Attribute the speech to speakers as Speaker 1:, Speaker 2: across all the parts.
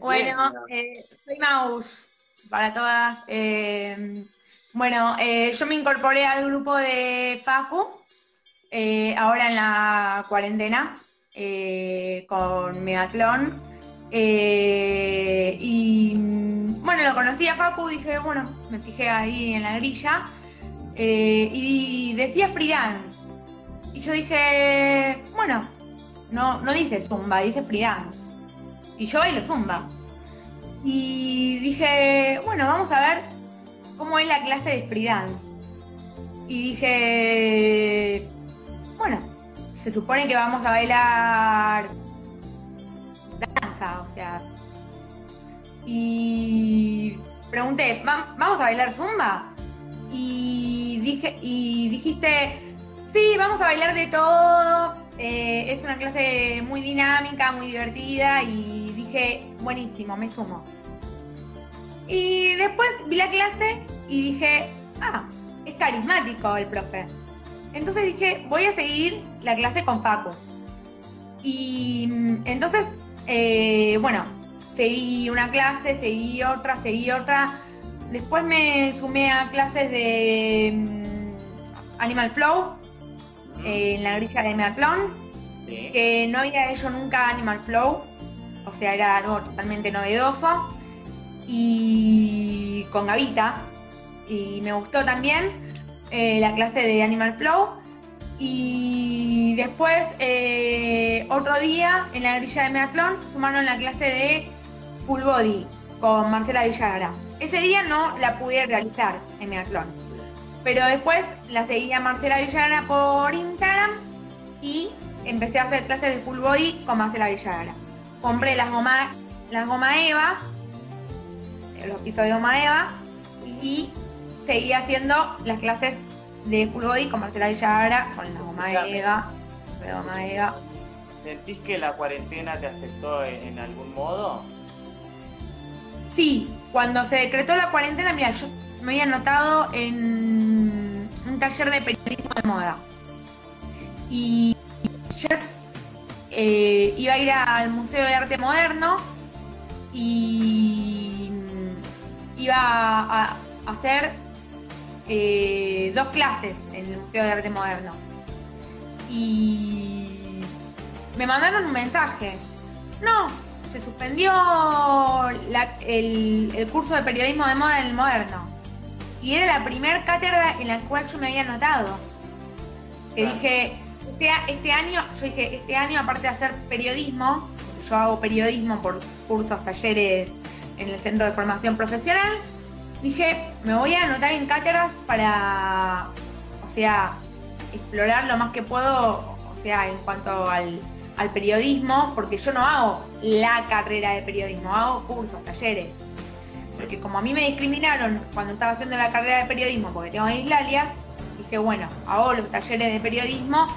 Speaker 1: Bueno, eh, soy Maus, para todas. Eh, bueno, eh, yo me incorporé al grupo de Facu, ahora en la cuarentena, con Megatlón. y bueno, lo conocí a Facu, dije, bueno, me fijé ahí en la grilla. y decía freelance. Y yo dije, bueno, no, no dice Zumba, dice freelance y yo bailo zumba. Y dije, bueno, vamos a ver cómo es la clase de free Y dije, bueno, se supone que vamos a bailar danza, o sea. Y pregunté, ¿vamos a bailar zumba? Y dije, y dijiste, sí, vamos a bailar de todo. Eh, es una clase muy dinámica, muy divertida y dije, buenísimo, me sumo. Y después vi la clase y dije, ah, es carismático el profe. Entonces dije, voy a seguir la clase con Facu. Y mm, entonces, eh, bueno, seguí una clase, seguí otra, seguí otra. Después me sumé a clases de mm, Animal Flow eh, en la grilla de Meatlón, que no había hecho nunca Animal Flow o sea, era algo totalmente novedoso. Y con Gavita, y me gustó también eh, la clase de Animal Flow. Y después, eh, otro día, en la grilla de Meatlón, sumaron la clase de Full Body con Marcela Villara. Ese día no la pude realizar en Meatlón. Pero después la seguía Marcela Villara por Instagram y empecé a hacer clases de Full Body con Marcela Villara compré las goma, las goma Eva, los pisos de goma Eva, y seguí haciendo las clases de full body con Marcela Villara, con la goma Eva, de goma Eva.
Speaker 2: ¿Sentís que la cuarentena te afectó en, algún modo?
Speaker 1: Sí, cuando se decretó la cuarentena, mira, yo me había anotado en un taller de periodismo de moda. Y eh, iba a ir al Museo de Arte Moderno y iba a, hacer eh, dos clases en el Museo de Arte Moderno. Y me mandaron un mensaje. No, se suspendió el, curso de periodismo de moda en el moderno. Y era la primera cátedra en la cual yo me había anotado. Que dije, este, este, año, yo dije, este año aparte de hacer periodismo, yo hago periodismo por cursos, talleres en el Centro de Formación Profesional, dije, me voy a anotar en cátedras para, o sea, explorar lo más que puedo, o sea, en cuanto al, al periodismo, porque yo no hago la carrera de periodismo, hago cursos, talleres. Porque como a mí me discriminaron cuando estaba haciendo la carrera de periodismo porque tengo dislalia, dije, bueno, hago los talleres de periodismo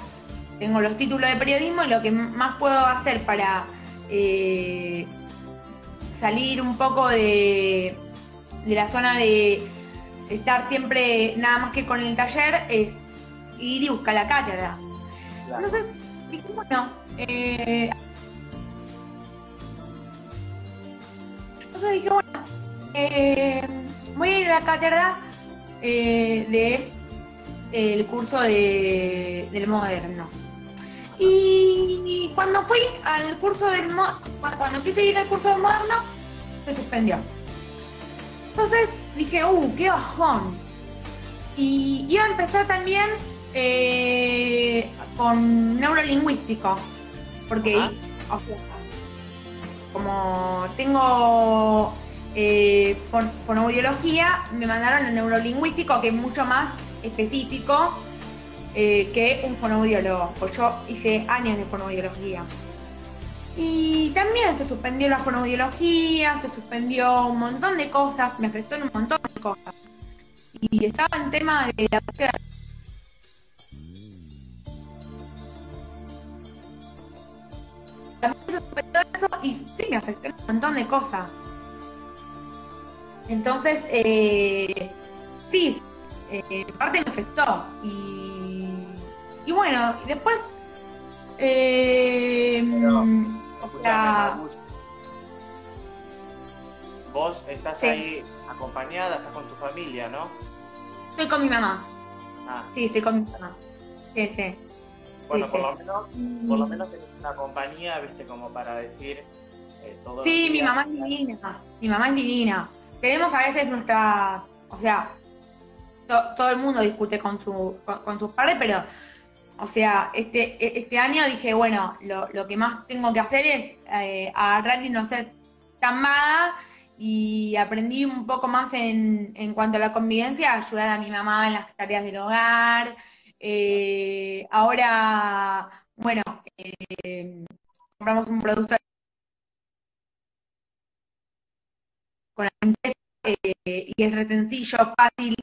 Speaker 1: tengo los títulos de periodismo y lo que más puedo hacer para eh, salir un poco de, la zona de estar siempre nada más que con el taller es ir y buscar la cátedra. Entonces, dije, bueno, eh, entonces dije, bueno, eh, voy a ir a la cátedra de el curso de, del moderno. Y cuando fui al curso del cuando quise ir al curso del moderno, se suspendió. Entonces dije, uh, qué bajón. Y iba a empezar también eh, con neurolingüístico, porque como tengo eh, fonoaudiología, me mandaron el neurolingüístico, que es mucho más específico eh, que un fonoaudiólogo, pues yo hice años de fonoaudiología. Y también se suspendió la fonoaudiología, se suspendió un montón de cosas, me afectó en un montón de cosas. Y estaba en tema de la También se suspendió eso y sí, me afectó en un montón de cosas. Entonces, eh, sí, eh, parte me afectó. Y y bueno, después. Eh,
Speaker 2: Vos estás
Speaker 1: Sí.
Speaker 2: ahí acompañada, estás con tu familia, ¿no?
Speaker 1: Estoy con mi mamá.
Speaker 2: Ah,
Speaker 1: Sí, estoy con mi mamá. Sí, sí.
Speaker 2: bueno,
Speaker 1: sí,
Speaker 2: por
Speaker 1: sí.
Speaker 2: lo menos, por lo menos tenés una compañía, viste, como para decir eh, todo.
Speaker 1: Sí, mi mamá es divina. Mi mamá es divina. Tenemos a veces nuestras. O sea, to- todo el mundo discute con, su, con, sus padres, pero. O sea, este, e- este año dije, bueno, lo, lo que más tengo que hacer es eh, agarrar y no ser tan vaga y aprendí un poco más en, en cuanto a la convivencia, ayudar a mi mamá en las tareas del hogar. Eh, ahora, bueno, eh, compramos un producto con la eh, y es re sencillo, fácil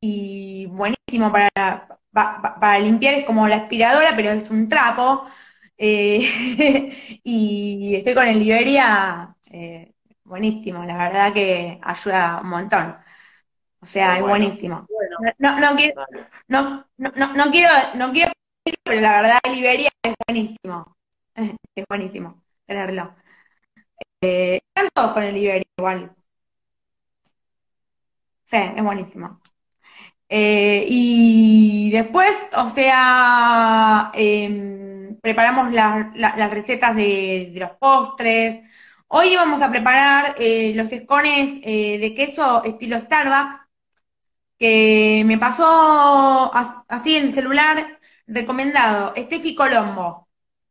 Speaker 1: y buenísimo para, pa- pa- para limpiar, es como la aspiradora, pero es un trapo. Eh, y estoy con el Liberia, eh, buenísimo, la verdad que ayuda un montón. O sea, es buenísimo.
Speaker 2: Bueno,
Speaker 1: No, no quiero, no, no, no, no quiero, no quiero, pero la verdad Liberia es buenísimo. Es buenísimo tenerlo. Eh, están todos con el Liberia igual. Sí, es buenísimo. Eh, y después, o sea, em, preparamos la- la- las recetas de, de los postres. Hoy vamos a preparar eh, los escones eh, de queso estilo Starbucks, que me pasó as- así en el celular, recomendado, Steffi Colombo,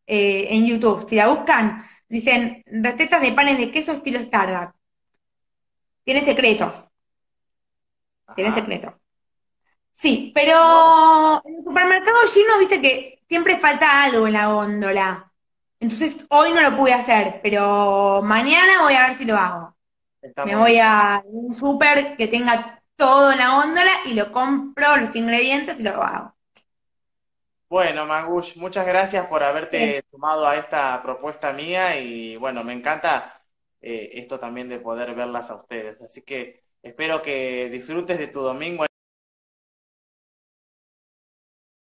Speaker 1: en YouTube. Si la buscan, dicen recetas de panes de queso estilo Starbucks. Tiene secretos, tiene
Speaker 2: Ajá.
Speaker 1: secretos. Sí, pero en el supermercado lleno, viste que siempre falta algo en la góndola. Entonces hoy no lo pude hacer, pero mañana voy a ver si lo hago.
Speaker 2: Está
Speaker 1: Me voy
Speaker 2: bien.
Speaker 1: a un súper que tenga todo en la góndola y lo compro, los ingredientes y lo hago.
Speaker 2: Bueno, Magush, muchas gracias por
Speaker 1: Sí.
Speaker 2: haberte sumado a esta propuesta mía y bueno, me encanta eh, esto también de poder verlas a ustedes. Así que espero que disfrutes de tu domingo